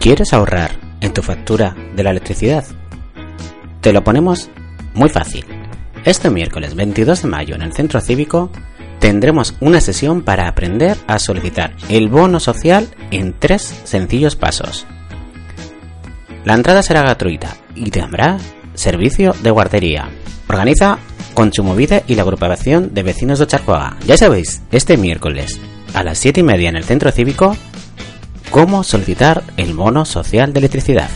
¿Quieres ahorrar en tu factura de la electricidad? Te lo ponemos muy fácil. Este miércoles 22 de mayo en el Centro Cívico tendremos una sesión para aprender a solicitar el bono social en tres sencillos pasos. La entrada será gratuita y tendrá servicio de guardería. Organiza Consumovide y la agrupación de vecinos de Charcoaga. Ya sabéis, este miércoles a las 7 y media en el Centro Cívico, cómo solicitar el bono social de electricidad.